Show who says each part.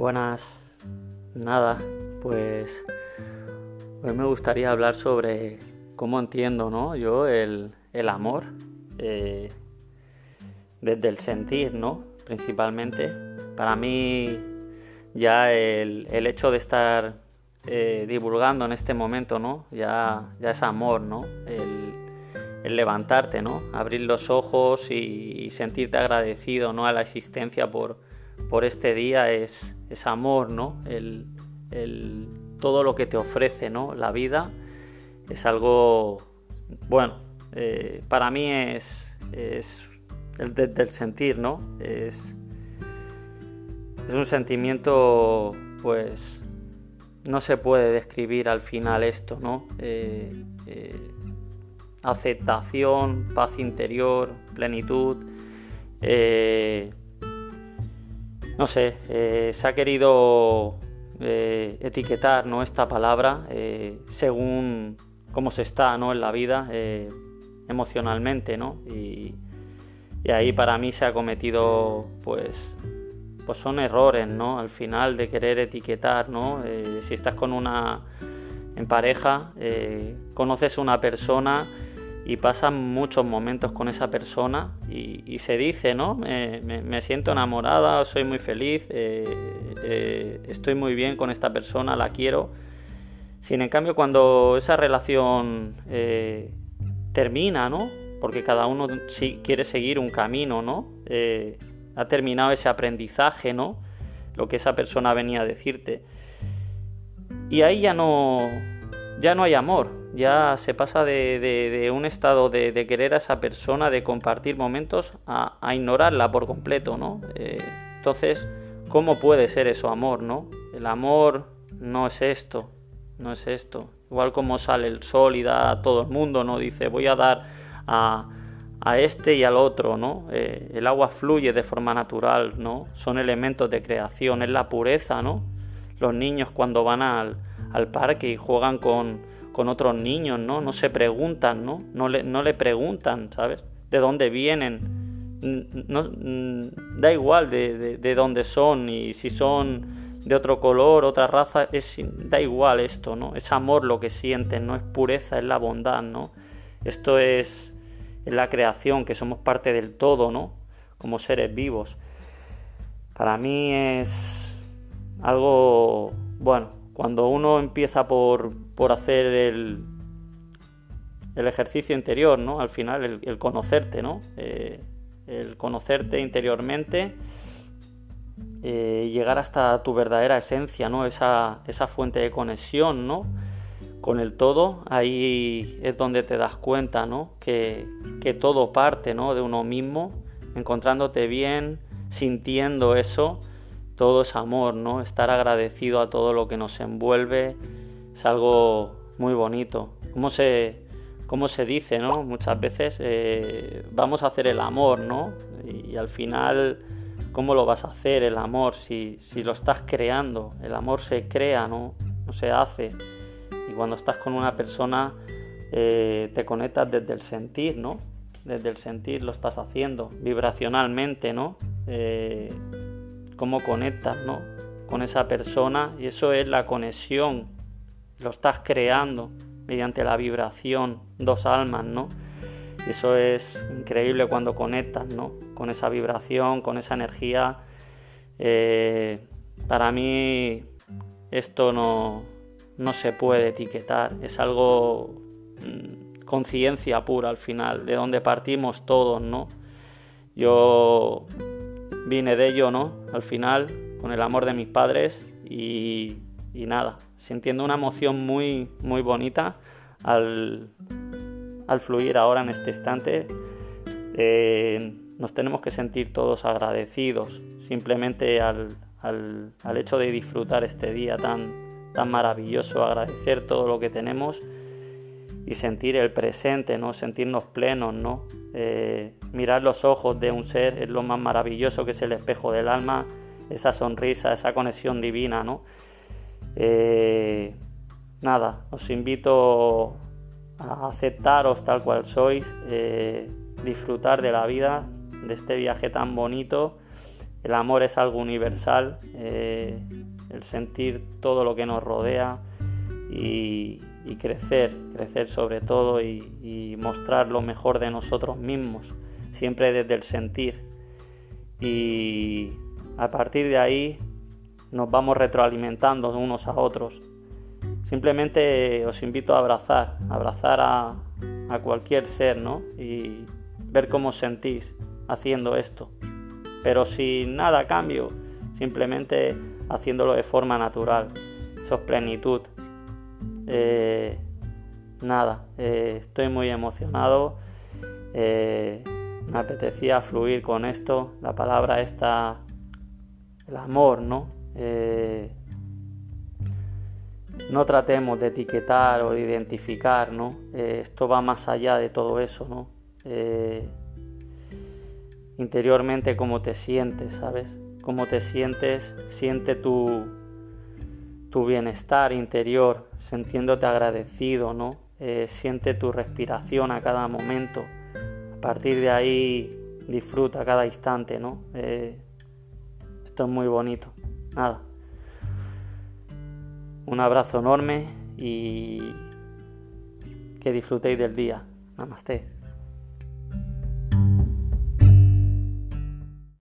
Speaker 1: Buenas, nada, pues hoy me gustaría hablar sobre cómo entiendo ¿no? yo el, amor eh, desde el sentir, ¿no? Principalmente. Para mí ya el, hecho de estar eh, divulgando en este momento, ¿no? Ya, ya es amor, ¿no? El, levantarte, ¿no? Abrir los ojos y, sentirte agradecido, ¿no? A la existencia por, por este día es, es amor, ¿no? El, todo lo que te ofrece, ¿no? La vida es algo, bueno, eh, para mí es, es el del sentir, ¿no? Es, es un sentimiento, pues, no se puede describir al final esto, ¿no? Eh, eh, aceptación, paz interior, plenitud no sé, eh, se ha querido eh, etiquetar ¿no? esta palabra eh, según cómo se está ¿no? en la vida emocionalmente, ¿no? Y, ahí para mí se ha cometido, pues, pues son errores, ¿no? Al final de querer etiquetar, ¿no? si estás con una en pareja, conoces una persona y pasan muchos momentos con esa persona y, se dice, ¿no? Me, siento enamorada, soy muy feliz, eh, eh, estoy muy bien con esta persona, la quiero. Sin en cambio, cuando esa relación eh, termina, ¿no? Porque cada uno quiere seguir un camino, ¿no? ha terminado ese aprendizaje, ¿no? Lo que esa persona venía a decirte. Y ahí ya no, ya no hay amor, ya se pasa de, un estado de, querer a esa persona, de compartir momentos, a, ignorarla por completo, ¿no? Eh, entonces, ¿cómo puede ser eso amor, no? El amor no es esto, no es esto. Igual como sale el sol y da a todo el mundo, ¿no? Dice, voy a dar a, este y al otro, ¿no? Eh, el agua fluye de forma natural, ¿no? Son elementos de creación, es la pureza, ¿no? Los niños cuando van al, al parque y juegan con, con otros niños, ¿no? No se preguntan, ¿no? No le, no le preguntan, ¿sabes? De dónde vienen. No, da igual de, de, dónde son y si son de otro color, otra raza, es, da igual esto, ¿no? Es amor lo que sienten, no es pureza, es la bondad, ¿no? Esto es, es la creación, que somos parte del todo, ¿no? Como seres vivos. Para mí es algo, bueno, cuando uno empieza por, hacer el, el, ejercicio interior, ¿no? Al final, el, conocerte, ¿no? Eh, el conocerte interiormente, eh, llegar hasta tu verdadera esencia, ¿no? Esa, esa fuente de conexión, ¿no? Con el todo, ahí es donde te das cuenta, ¿no? Que, que todo parte, ¿no? De uno mismo, encontrándote bien, sintiendo eso todo es amor, ¿no? Estar agradecido a todo lo que nos envuelve es algo muy bonito. ¿Cómo se, cómo se dice, ¿no? Muchas veces eh, vamos a hacer el amor, ¿no? Y, al final, ¿cómo lo vas a hacer el amor si, si lo estás creando? El amor se crea, ¿no? No se hace. Y cuando estás con una persona, eh, te conectas desde el sentir, ¿no? Desde el sentir lo estás haciendo, vibracionalmente, ¿no? Eh, cómo conectas ¿no? con esa persona y eso es la conexión, lo estás creando mediante la vibración, dos almas, ¿no? Eso es increíble cuando conectas, ¿no? Con esa vibración, con esa energía. Eh, para mí esto no, no se puede etiquetar, es algo mm, conciencia pura al final, de donde partimos todos, ¿no? Yo vine de ello, ¿no? Al final, con el amor de mis padres y, nada, sintiendo una emoción muy, muy bonita al, fluir ahora en este instante. Eh, nos tenemos que sentir todos agradecidos simplemente al, hecho de disfrutar este día tan, tan maravilloso, agradecer todo lo que tenemos y sentir el presente, ¿no? sentirnos plenos, ¿no? Eh, mirar los ojos de un ser es lo más maravilloso que es el espejo del alma, esa sonrisa, esa conexión divina, ¿no? Eh, nada, os invito a aceptaros tal cual sois, eh, disfrutar de la vida, de este viaje tan bonito el amor es algo universal, el sentir todo lo que nos rodea y, crecer, crecer sobre todo y, mostrar lo mejor de nosotros mismos, siempre desde el sentir. Y a partir de ahí nos vamos retroalimentando unos a otros. Simplemente os invito a abrazar, abrazar a, cualquier ser, ¿no? Y ver cómo sentís haciendo esto pero sin nada a cambio, simplemente haciéndolo de forma natural. Eso es plenitud. Eh, nada, eh, estoy muy emocionado. Eh, me apetecía fluir con esto. La palabra está, el amor, ¿no? no tratemos de etiquetar o de identificar, ¿no? esto va más allá de todo eso, ¿no? interiormente cómo te sientes, ¿sabes? Cómo te sientes, siente tu, tu bienestar interior, sintiéndote agradecido, ¿no? Eh, siente tu respiración a cada momento. A partir de ahí disfruta cada instante, ¿no? Eh, esto es muy bonito. Nada. Un abrazo enorme y que disfrutéis del día. Namaste.